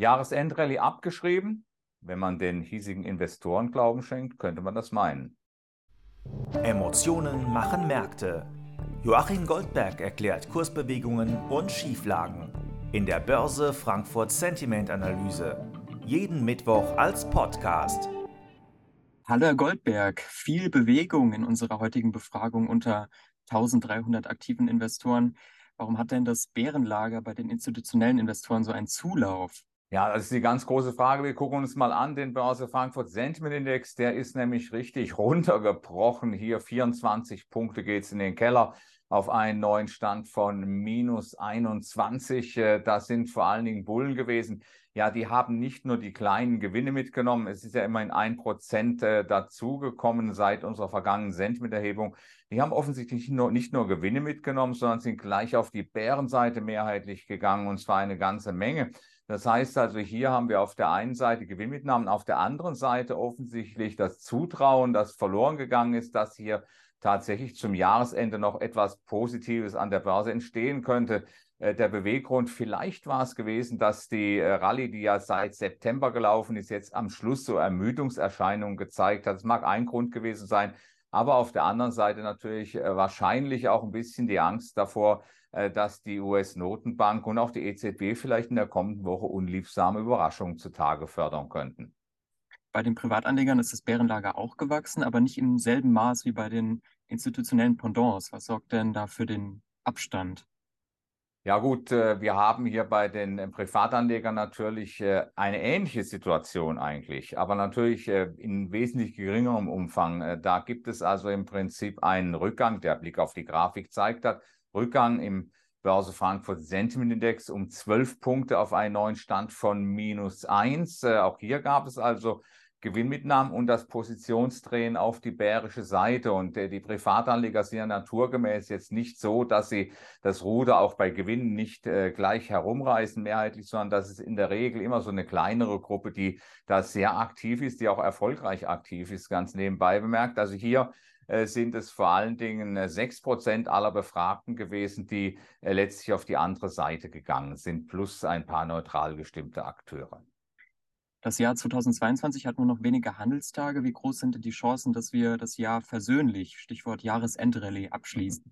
Jahresendrallye abgeschrieben? Wenn man den hiesigen Investoren Glauben schenkt, könnte man das meinen. Emotionen machen Märkte. Joachim Goldberg erklärt Kursbewegungen und Schieflagen in der Börse Frankfurt Sentiment Analyse. Jeden Mittwoch als Podcast. Hallo Herr Goldberg, viel Bewegung in unserer heutigen Befragung unter 1300 aktiven Investoren. Warum hat denn das Bärenlager bei den institutionellen Investoren so einen Zulauf? Ja, das ist die ganz große Frage. Wir gucken uns mal an den Börse Frankfurt Sentiment Index. Der ist nämlich richtig runtergebrochen. Hier 24 Punkte geht es in den Keller auf einen neuen Stand von minus 21. Äh, das sind vor allen Dingen Bullen gewesen. Ja, die haben nicht nur die kleinen Gewinne mitgenommen. Es ist ja immerhin ein Prozent äh, dazugekommen seit unserer vergangenen Sentimenterhebung. Die haben offensichtlich nicht nur, nicht nur Gewinne mitgenommen, sondern sind gleich auf die Bärenseite mehrheitlich gegangen und zwar eine ganze Menge. Das heißt also, hier haben wir auf der einen Seite Gewinnmitnahmen, auf der anderen Seite offensichtlich das Zutrauen, das verloren gegangen ist, dass hier tatsächlich zum Jahresende noch etwas Positives an der Börse entstehen könnte. Äh, der Beweggrund, vielleicht war es gewesen, dass die äh, Rallye, die ja seit September gelaufen ist, jetzt am Schluss so Ermüdungserscheinungen gezeigt hat. Das mag ein Grund gewesen sein, aber auf der anderen Seite natürlich äh, wahrscheinlich auch ein bisschen die Angst davor, dass die US-Notenbank und auch die EZB vielleicht in der kommenden Woche unliebsame Überraschungen zutage fördern könnten. Bei den Privatanlegern ist das Bärenlager auch gewachsen, aber nicht im selben Maß wie bei den institutionellen Pendants. Was sorgt denn da für den Abstand? Ja gut, äh, wir haben hier bei den äh, Privatanlegern natürlich äh, eine ähnliche Situation eigentlich, aber natürlich in wesentlich geringerem Umfang. Da gibt es also im Prinzip einen Rückgang, der Blick auf die Grafik zeigt hat, Rückgang im Börse Frankfurt Sentiment Index um zwölf Punkte auf einen neuen Stand von minus eins. Auch hier gab es also Gewinnmitnahmen und das Positionsdrehen auf die bärische Seite. Und äh, die Privatanleger sind ja naturgemäß jetzt nicht so, dass sie das Ruder auch bei Gewinnen nicht äh, gleich herumreißen mehrheitlich, sondern dass es in der Regel immer so eine kleinere Gruppe, die da sehr aktiv ist, die auch erfolgreich aktiv ist, ganz nebenbei bemerkt. Also hier äh, sind es vor allen Dingen äh, sechs Prozent aller Befragten gewesen, die äh, letztlich auf die andere Seite gegangen sind, plus ein paar neutral gestimmte Akteure. Das Jahr 2022 hat nur noch wenige Handelstage. Wie groß sind denn die Chancen, dass wir das Jahr versöhnlich, Stichwort Jahresendrallye, abschließen?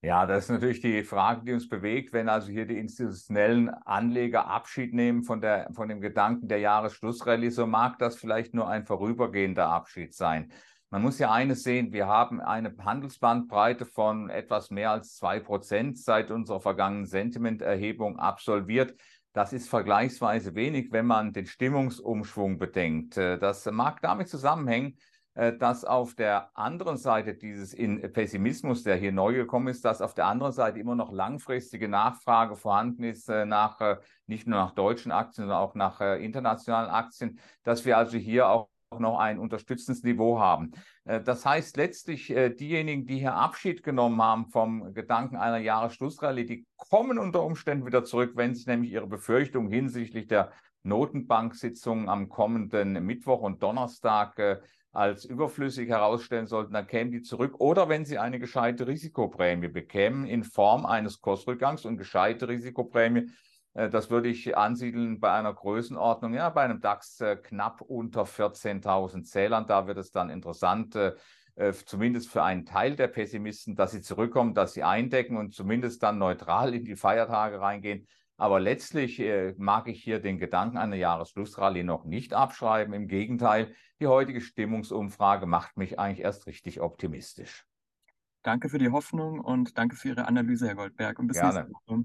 Ja, das ist natürlich die Frage, die uns bewegt, wenn also hier die institutionellen Anleger Abschied nehmen von, der, von dem Gedanken der Jahresschlussrallye, so mag das vielleicht nur ein vorübergehender Abschied sein. Man muss ja eines sehen, wir haben eine Handelsbandbreite von etwas mehr als zwei Prozent seit unserer vergangenen Sentimenterhebung absolviert. Das ist vergleichsweise wenig, wenn man den Stimmungsumschwung bedenkt. Äh, das mag damit zusammenhängen, äh, dass auf der anderen Seite dieses Pessimismus, der hier neu gekommen ist, dass auf der anderen Seite immer noch langfristige Nachfrage vorhanden ist äh, nach nicht nur nach deutschen Aktien, sondern auch nach internationalen Aktien, dass wir also hier auch noch ein unterstützendes Niveau haben. Äh, das heißt letztlich, äh, diejenigen, die hier Abschied genommen haben vom Gedanken einer Jahresschlussrallye, die kommen unter Umständen wieder zurück, wenn sich nämlich ihre Befürchtungen hinsichtlich der Notenbanksitzungen am kommenden Mittwoch und Donnerstag äh, als überflüssig herausstellen sollten, dann kämen die zurück. Oder wenn sie eine gescheite Risikoprämie bekämen in Form eines Kursrückgangs und gescheite Risikoprämie das würde ich ansiedeln bei einer Größenordnung, ja, bei einem DAX äh, knapp unter 14.000 Zählern. Da wird es dann interessant, äh, zumindest für einen Teil der Pessimisten, dass sie zurückkommen, dass sie eindecken und zumindest dann neutral in die Feiertage reingehen. Aber letztlich mag ich hier den Gedanken einer Jahresschlussrallye noch nicht abschreiben. Im Gegenteil, die heutige Stimmungsumfrage macht mich eigentlich erst richtig optimistisch. Danke für die Hoffnung und danke für Ihre Analyse, Herr Goldberg. Und bis Gerne. nächste Woche.